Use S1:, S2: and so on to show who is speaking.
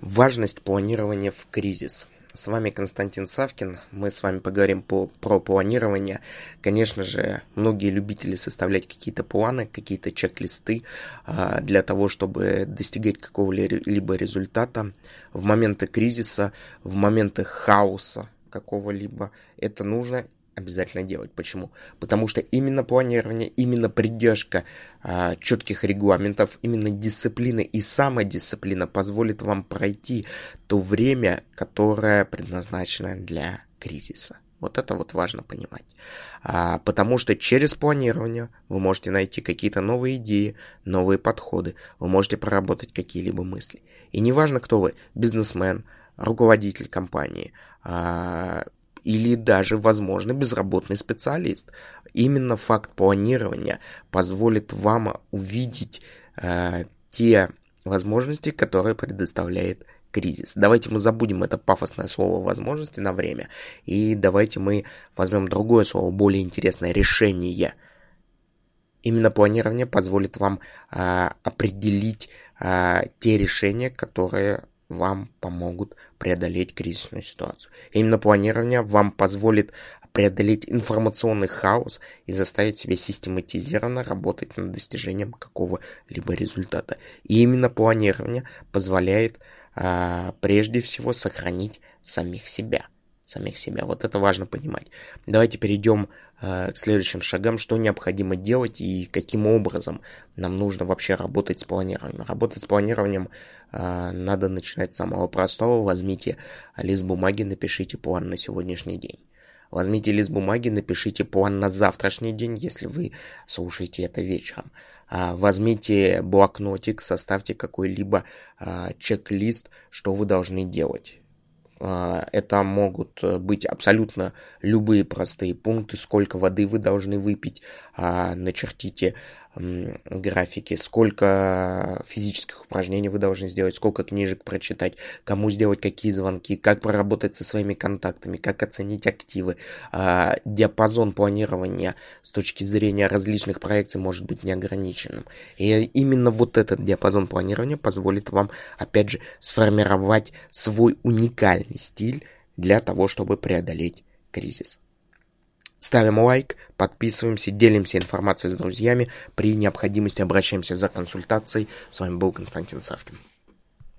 S1: Важность планирования в кризис. С вами Константин Савкин. Мы с вами поговорим по, про планирование. Конечно же, многие любители составлять какие-то планы, какие-то чек-листы а, для того, чтобы достигать какого-либо результата. В моменты кризиса, в моменты хаоса какого-либо это нужно обязательно делать. Почему? Потому что именно планирование, именно придержка а, четких регламентов, именно дисциплина и самодисциплина позволит вам пройти то время, которое предназначено для кризиса. Вот это вот важно понимать. А, потому что через планирование вы можете найти какие-то новые идеи, новые подходы, вы можете проработать какие-либо мысли. И неважно, кто вы, бизнесмен, руководитель компании, а, или даже, возможно, безработный специалист. Именно факт планирования позволит вам увидеть э, те возможности, которые предоставляет кризис. Давайте мы забудем это пафосное слово возможности на время, и давайте мы возьмем другое слово, более интересное, решение. Именно планирование позволит вам э, определить э, те решения, которые вам помогут преодолеть кризисную ситуацию. Именно планирование вам позволит преодолеть информационный хаос и заставить себя систематизированно работать над достижением какого-либо результата. И именно планирование позволяет а, прежде всего сохранить самих себя самих себя. Вот это важно понимать. Давайте перейдем э, к следующим шагам, что необходимо делать и каким образом нам нужно вообще работать с планированием. Работать с планированием э, надо начинать с самого простого. Возьмите лист бумаги, напишите план на сегодняшний день. Возьмите лист бумаги, напишите план на завтрашний день, если вы слушаете это вечером. А, возьмите блокнотик, составьте какой-либо а, чек-лист, что вы должны делать это могут э, быть абсолютно любые простые пункты, сколько воды вы должны выпить, а, начертите графики, сколько физических упражнений вы должны сделать, сколько книжек прочитать, кому сделать какие звонки, как проработать со своими контактами, как оценить активы. А, диапазон планирования с точки зрения различных проекций может быть неограниченным. И именно вот этот диапазон планирования позволит вам, опять же, сформировать свой уникальный стиль для того, чтобы преодолеть кризис. Ставим лайк, подписываемся, делимся информацией с друзьями. При необходимости обращаемся за консультацией. С вами был Константин Савкин.